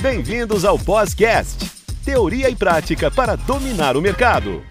Bem-vindos ao Pós-Cast, teoria e prática para dominar o mercado.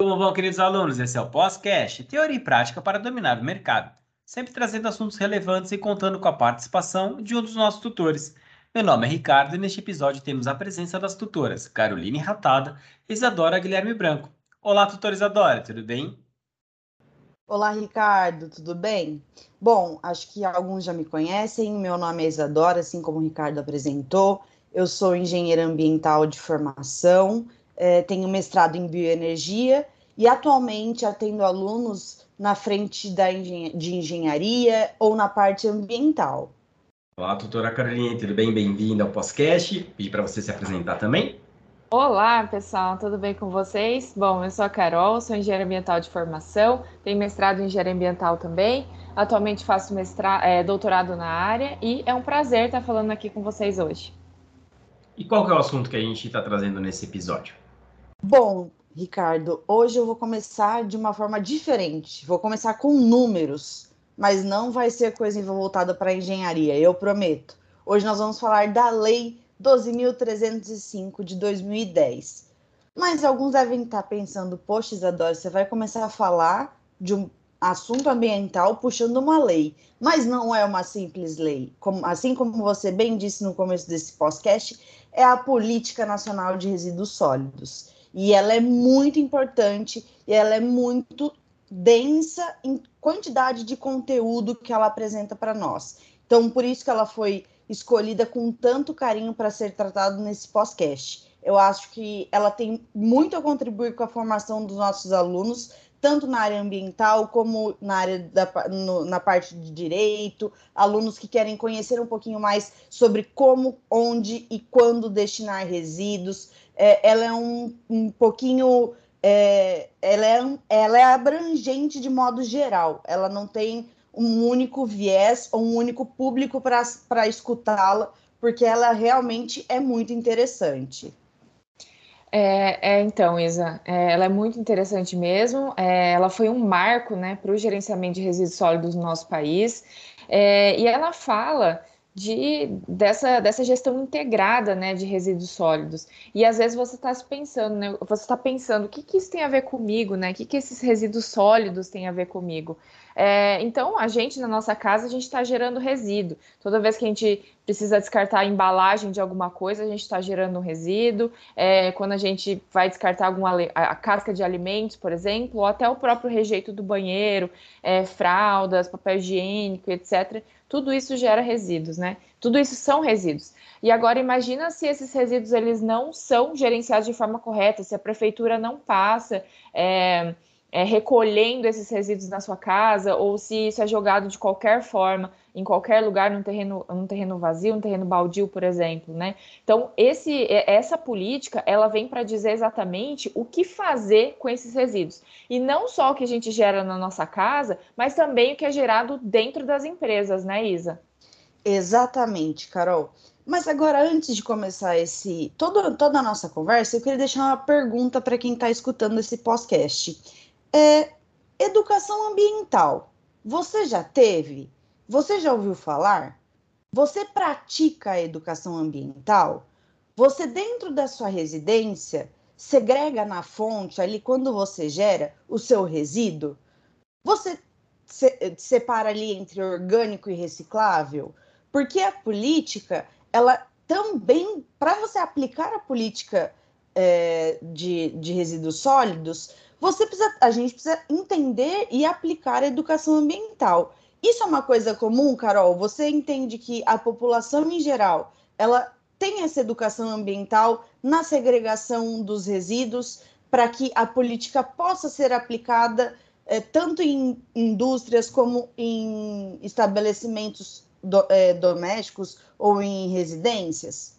Como vão, queridos alunos? Esse é o Pós-Cast, teoria e prática para dominar o mercado. Sempre trazendo assuntos relevantes e contando com a participação de um dos nossos tutores. Meu nome é Ricardo e neste episódio temos a presença das tutoras Caroline Ratada e Isadora Guilherme Branco. Olá, tutora Isadora, tudo bem? Olá, Ricardo, tudo bem? Bom, acho que alguns já me conhecem. Meu nome é Isadora, assim como o Ricardo apresentou. Eu sou engenheira ambiental de formação, é, tenho mestrado em bioenergia e atualmente atendo alunos na frente da engen de engenharia ou na parte ambiental. Olá, tutora Caroline, tudo bem? Bem-vinda ao podcast. Pedi para você se apresentar também. Olá, pessoal, tudo bem com vocês? Bom, eu sou a Carol, sou engenheira ambiental de formação, tenho mestrado em engenharia ambiental também. Atualmente faço mestrado, é, doutorado na área e é um prazer estar falando aqui com vocês hoje. E qual que é o assunto que a gente está trazendo nesse episódio? Bom, Ricardo, hoje eu vou começar de uma forma diferente. Vou começar com números, mas não vai ser coisa voltada para a engenharia, eu prometo. Hoje nós vamos falar da lei 12.305 de 2010. Mas alguns devem estar pensando, poxa, Isadora, você vai começar a falar de um assunto ambiental puxando uma lei. Mas não é uma simples lei. Como, assim como você bem disse no começo desse podcast, é a Política Nacional de Resíduos Sólidos. E ela é muito importante e ela é muito densa em quantidade de conteúdo que ela apresenta para nós. Então, por isso que ela foi escolhida com tanto carinho para ser tratado nesse podcast. Eu acho que ela tem muito a contribuir com a formação dos nossos alunos, tanto na área ambiental como na área da no, na parte de direito, alunos que querem conhecer um pouquinho mais sobre como, onde e quando destinar resíduos. É, ela é um, um pouquinho é, ela, é, ela é abrangente de modo geral. Ela não tem um único viés ou um único público para escutá-la, porque ela realmente é muito interessante. É, é, então, Isa, é, ela é muito interessante mesmo. É, ela foi um marco né, para o gerenciamento de resíduos sólidos no nosso país. É, e ela fala de, dessa, dessa gestão integrada né, de resíduos sólidos. E às vezes você está pensando, né, você está pensando, o que, que isso tem a ver comigo, né? O que, que esses resíduos sólidos têm a ver comigo? É, então, a gente, na nossa casa, a gente está gerando resíduo. Toda vez que a gente precisa descartar a embalagem de alguma coisa, a gente está gerando um resíduo. É, quando a gente vai descartar alguma a casca de alimentos, por exemplo, ou até o próprio rejeito do banheiro, é, fraldas, papel higiênico, etc. Tudo isso gera resíduos, né? Tudo isso são resíduos. E agora imagina se esses resíduos eles não são gerenciados de forma correta, se a prefeitura não passa é, é, recolhendo esses resíduos na sua casa, ou se isso é jogado de qualquer forma, em qualquer lugar, num terreno, num terreno vazio, um terreno baldio, por exemplo, né? Então, esse, essa política, ela vem para dizer exatamente o que fazer com esses resíduos. E não só o que a gente gera na nossa casa, mas também o que é gerado dentro das empresas, né, Isa? Exatamente, Carol. Mas agora, antes de começar esse todo, toda a nossa conversa, eu queria deixar uma pergunta para quem está escutando esse podcast. É, educação ambiental. Você já teve? Você já ouviu falar? Você pratica a educação ambiental? Você, dentro da sua residência, segrega na fonte, ali quando você gera o seu resíduo? Você separa ali entre orgânico e reciclável? Porque a política, ela também, para você aplicar a política é, de, de resíduos sólidos, você precisa, a gente precisa entender e aplicar a educação ambiental. Isso é uma coisa comum, Carol? Você entende que a população em geral, ela tem essa educação ambiental na segregação dos resíduos para que a política possa ser aplicada é, tanto em indústrias como em estabelecimentos do, é, domésticos ou em residências?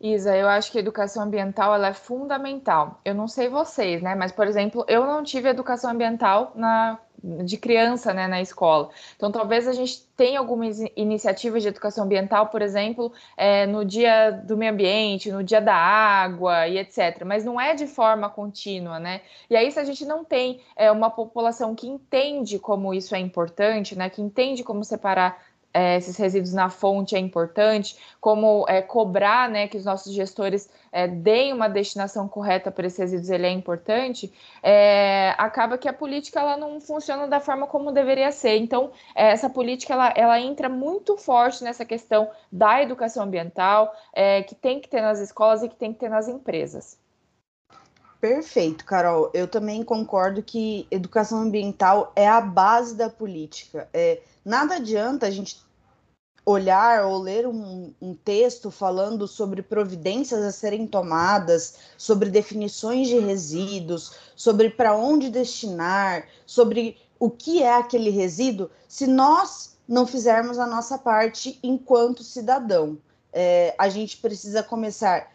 Isa, eu acho que a educação ambiental ela é fundamental. Eu não sei vocês, né? Mas, por exemplo, eu não tive educação ambiental na, de criança né, na escola. Então, talvez a gente tenha algumas iniciativas de educação ambiental, por exemplo, é, no dia do meio ambiente, no dia da água e etc. Mas não é de forma contínua, né? E aí, se a gente não tem é, uma população que entende como isso é importante, né? Que entende como separar é, esses resíduos na fonte é importante, como é, cobrar né, que os nossos gestores é, deem uma destinação correta para esses resíduos, ele é importante, é, acaba que a política ela não funciona da forma como deveria ser. Então, é, essa política ela, ela entra muito forte nessa questão da educação ambiental, é, que tem que ter nas escolas e que tem que ter nas empresas. Perfeito, Carol. Eu também concordo que educação ambiental é a base da política. É, nada adianta a gente olhar ou ler um, um, texto falando sobre providências a serem tomadas, sobre definições de resíduos, sobre para onde destinar, sobre o que é aquele resíduo, se nós não fizermos a nossa parte enquanto cidadão. É, a gente precisa começar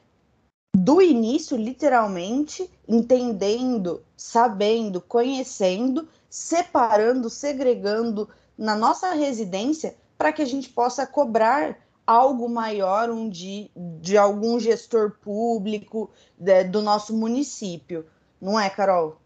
do início, literalmente, entendendo, sabendo, conhecendo, separando, segregando na nossa residência para que a gente possa cobrar algo maior um de, de algum gestor público de, do nosso município. Não é, Carol?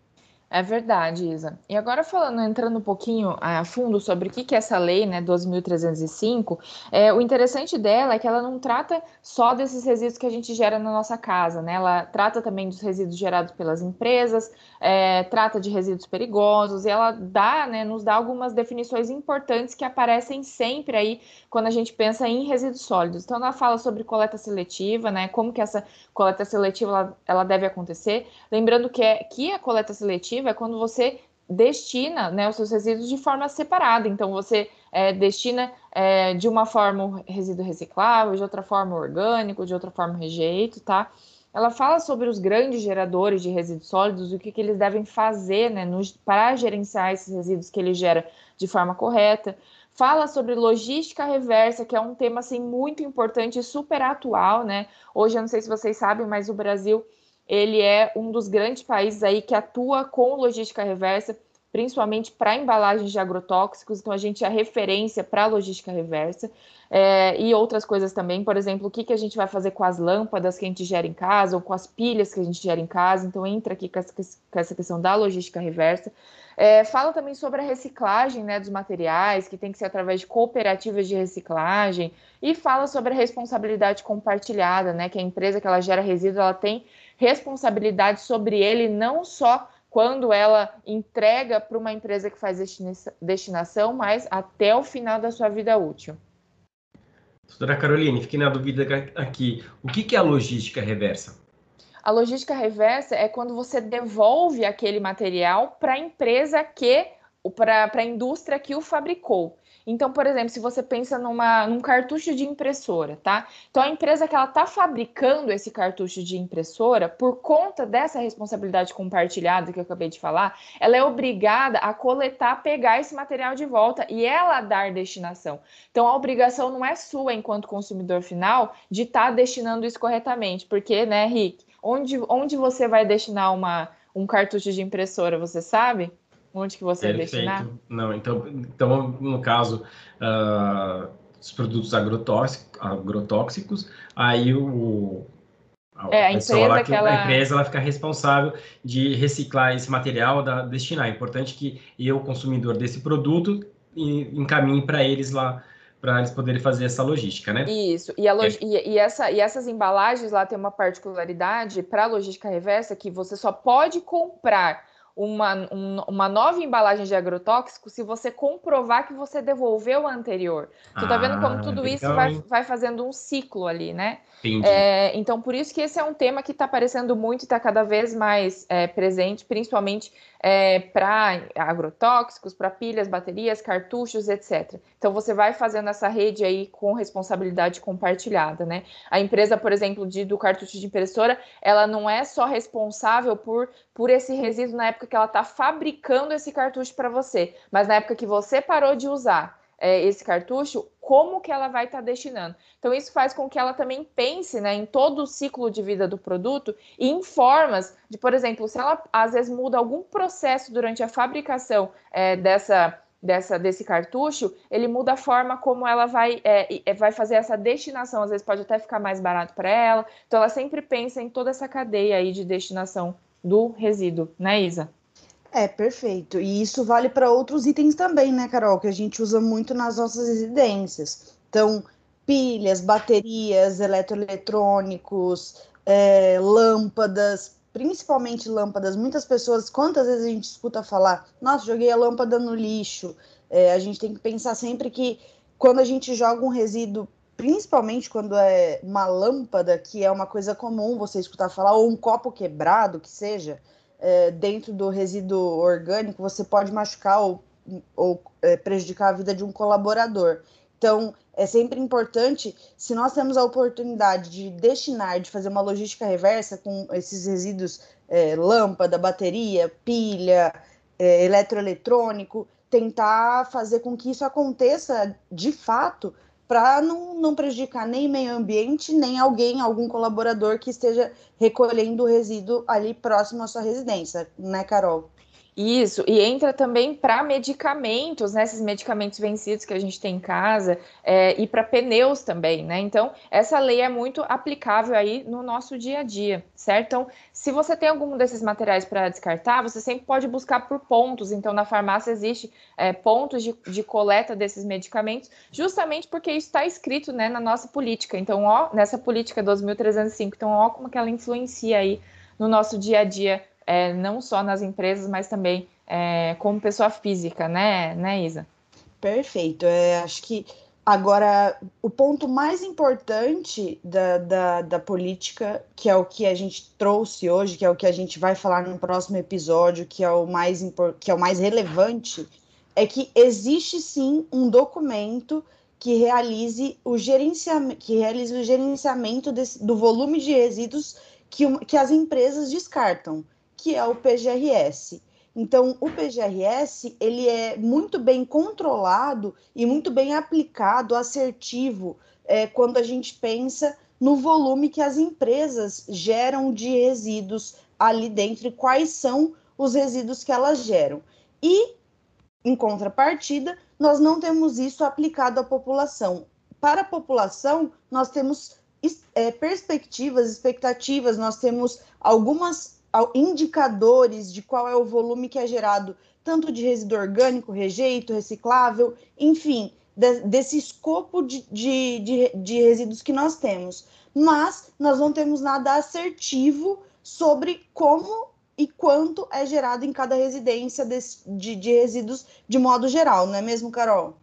É verdade, Isa. E agora falando, entrando um pouquinho a fundo sobre o que é essa lei, né, 12.305, é, o interessante dela é que ela não trata só desses resíduos que a gente gera na nossa casa, né? Ela trata também dos resíduos gerados pelas empresas, é, trata de resíduos perigosos, e ela dá, né, nos dá algumas definições importantes que aparecem sempre aí quando a gente pensa em resíduos sólidos. Então ela fala sobre coleta seletiva, né? Como que essa coleta seletiva ela, ela deve acontecer. Lembrando que, é, que a coleta seletiva é quando você destina né, os seus resíduos de forma separada. Então, você é, destina é, de uma forma resíduo reciclável, de outra forma orgânico, de outra forma rejeito, tá? Ela fala sobre os grandes geradores de resíduos sólidos, o que, que eles devem fazer né, para gerenciar esses resíduos que ele gera de forma correta. Fala sobre logística reversa, que é um tema assim, muito importante e super atual, né? Hoje, eu não sei se vocês sabem, mas o Brasil ele é um dos grandes países aí que atua com logística reversa, principalmente para embalagens de agrotóxicos, então a gente é referência para logística reversa. É, e outras coisas também, por exemplo, o que, que a gente vai fazer com as lâmpadas que a gente gera em casa ou com as pilhas que a gente gera em casa, então entra aqui com essa, com essa questão da logística reversa. É, fala também sobre a reciclagem né, dos materiais, que tem que ser através de cooperativas de reciclagem, e fala sobre a responsabilidade compartilhada, né, que a empresa que ela gera resíduo, ela tem responsabilidade sobre ele, não só quando ela entrega para uma empresa que faz destinação, mas até o final da sua vida útil. Doutora Caroline, fiquei na dúvida aqui. O que é a logística reversa? A logística reversa é quando você devolve aquele material para a empresa que, para a indústria que o fabricou. Então, por exemplo, se você pensa numa, num cartucho de impressora, tá? Então, a empresa que ela está fabricando esse cartucho de impressora, por conta dessa responsabilidade compartilhada que eu acabei de falar, ela é obrigada a coletar, pegar esse material de volta e ela dar destinação. Então, a obrigação não é sua, enquanto consumidor final, de estar tá destinando isso corretamente, porque, né, Rick, onde, onde você vai destinar uma, um cartucho de impressora, você sabe? Onde que você Perfeito. destinar? Não, então, então no caso, uh, os produtos agrotóxicos, agrotóxicos aí o, a, é, a empresa, que, ela... a empresa ela fica responsável de reciclar esse material, da, destinar. É importante que eu, consumidor desse produto, encaminhe para eles lá para eles poderem fazer essa logística, né? Isso. E, log... é. e, e, essa, e essas embalagens lá tem uma particularidade para a logística reversa que você só pode comprar uma, um, uma nova embalagem de agrotóxico se você comprovar que você devolveu a anterior. Tu tá vendo como ah, tudo isso vai, vai fazendo um ciclo ali, né? É, então, por isso que esse é um tema que está aparecendo muito e está cada vez mais é, presente, principalmente é, para agrotóxicos, para pilhas, baterias, cartuchos, etc. Então, você vai fazendo essa rede aí com responsabilidade compartilhada, né? A empresa, por exemplo, de, do cartucho de impressora, ela não é só responsável por, por esse resíduo na época que ela está fabricando esse cartucho para você, mas na época que você parou de usar é, esse cartucho, como que ela vai estar tá destinando. Então, isso faz com que ela também pense né, em todo o ciclo de vida do produto e em formas de, por exemplo, se ela às vezes muda algum processo durante a fabricação é, dessa, dessa, desse cartucho, ele muda a forma como ela vai, é, é vai fazer essa destinação. Às vezes pode até ficar mais barato para ela. Então, ela sempre pensa em toda essa cadeia aí de destinação do resíduo, né, Isa? É, perfeito. E isso vale para outros itens também, né, Carol? Que a gente usa muito nas nossas residências. Então, pilhas, baterias, eletroeletrônicos, é, lâmpadas, principalmente lâmpadas. Muitas pessoas, quantas vezes a gente escuta falar, nossa, joguei a lâmpada no lixo. É, a gente tem que pensar sempre que quando a gente joga um resíduo, principalmente quando é uma lâmpada, que é uma coisa comum você escutar falar, ou um copo quebrado, que seja, é, dentro do resíduo orgânico, você pode machucar ou, ou é, prejudicar a vida de um colaborador. Então, é sempre importante, se nós temos a oportunidade de destinar, de fazer uma logística reversa com esses resíduos, é, lâmpada, bateria, pilha, é, eletroeletrônico, tentar fazer com que isso aconteça de fato para não, não prejudicar nem meio ambiente, nem alguém, algum colaborador que esteja recolhendo o resíduo ali próximo à sua residência, né, Carol? Isso, e entra também para medicamentos, né? Esses medicamentos vencidos que a gente tem em casa, é, e para pneus também, né? Então, essa lei é muito aplicável aí no nosso dia a dia, certo? Então, se você tem algum desses materiais para descartar, você sempre pode buscar por pontos. Então, na farmácia existe é, pontos de, de coleta desses medicamentos, justamente porque isso está escrito né, na nossa política. Então, ó, nessa política 2305, então, ó, como que ela influencia aí no nosso dia a dia é, não só nas empresas, mas também é, como pessoa física, né, né, Isa? Perfeito. É, acho que agora o ponto mais importante da, da, da, política, que é o que a gente trouxe hoje, que é o que a gente vai falar no próximo episódio, que é o mais, que é o mais relevante, é que existe sim um documento que realize o gerenciamento, que realize o gerenciamento desse, do volume de resíduos que, que as empresas descartam que é o PGRS. Então, o PGRS ele é muito bem controlado e muito bem aplicado, assertivo, é, quando a gente pensa no volume que as empresas geram de resíduos ali dentro e quais são os resíduos que elas geram. E, em contrapartida, nós não temos isso aplicado à população. Para a população, nós temos é, perspectivas, expectativas, nós temos algumas indicadores de qual é o volume que é gerado, tanto de resíduo orgânico, rejeito, reciclável, enfim, de, desse escopo de, de, de, de resíduos que nós temos. Mas nós não temos nada assertivo sobre como e quanto é gerado em cada residência de, de resíduos de modo geral, não é mesmo, Carol?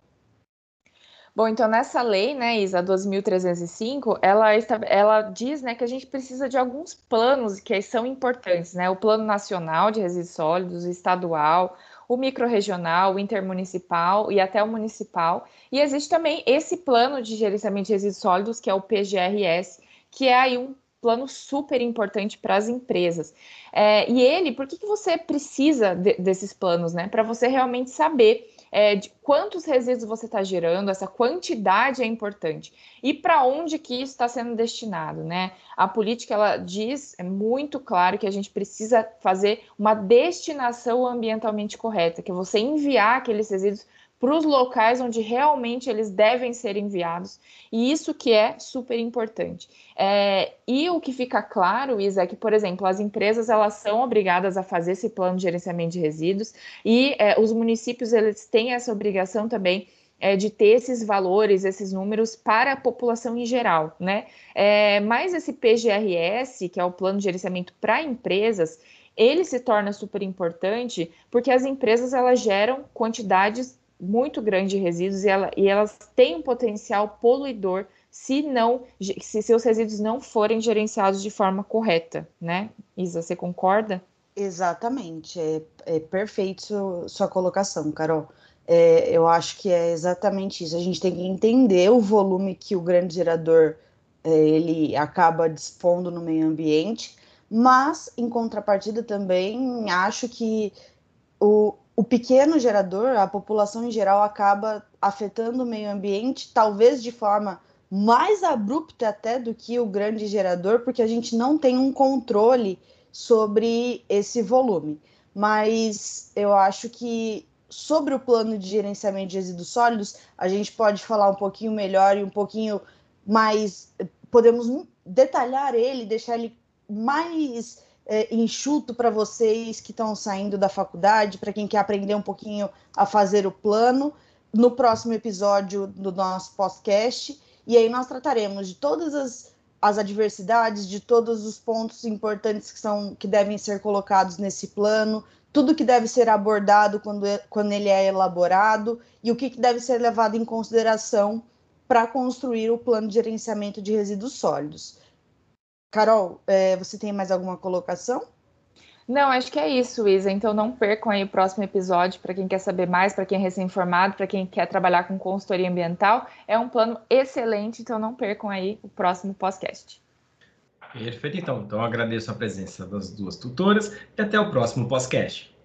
Bom, então nessa lei, né, ISA 2305, ela, ela diz, né, que a gente precisa de alguns planos que são importantes, né, o plano nacional de resíduos sólidos, o estadual, o microrregional, o intermunicipal e até o municipal. E existe também esse plano de gerenciamento de resíduos sólidos, que é o PGRS, que é aí um plano super importante para as empresas. É, e ele, por que, que você precisa de, desses planos, né? Para você realmente saber é, de quantos resíduos você está gerando, essa quantidade é importante. E para onde que isso está sendo destinado, né? A política, ela diz, é muito claro que a gente precisa fazer uma destinação ambientalmente correta, que é você enviar aqueles resíduos para os locais onde realmente eles devem ser enviados, e isso que é super importante. É, e o que fica claro, Isa, é que, por exemplo, as empresas elas são obrigadas a fazer esse plano de gerenciamento de resíduos, e é, os municípios eles têm essa obrigação também é, de ter esses valores, esses números para a população em geral, né? É, mas esse PGRS, que é o plano de gerenciamento para empresas, ele se torna super importante porque as empresas elas geram quantidades muito grande de resíduos e, ela, e elas têm um potencial poluidor se não se seus resíduos não forem gerenciados de forma correta, né? Isa, você concorda? Exatamente, é, é perfeito sua, colocação, Carol. É, eu acho que é exatamente isso. A gente tem que entender o volume que o grande gerador é, ele acaba dispondo no meio ambiente, mas em contrapartida também acho que o, o pequeno gerador, a população em geral, acaba afetando o meio ambiente, talvez de forma mais abrupta até do que o grande gerador, porque a gente não tem um controle sobre esse volume. Mas eu acho que sobre o plano de gerenciamento de resíduos sólidos, a gente pode falar um pouquinho melhor e um pouquinho mais. Podemos detalhar ele, deixar ele mais é, enxuto para vocês que estão saindo da faculdade, para quem quer aprender um pouquinho a fazer o plano, no próximo episódio do nosso podcast. E aí nós trataremos de todas as, as adversidades, de todos os pontos importantes que, são, que devem ser colocados nesse plano, tudo que deve ser abordado quando, é, quando ele é elaborado e o que, que deve ser levado em consideração para construir o plano de gerenciamento de resíduos sólidos. Carol, é, você tem mais alguma colocação? Não, acho que é isso, Isa. Então não percam aí o próximo episódio para quem quer saber mais, para quem é recém-informado, para quem quer trabalhar com consultoria ambiental. É um plano excelente, então não percam aí o próximo podcast. Perfeito, então. Então agradeço a presença das duas tutoras e até o próximo podcast.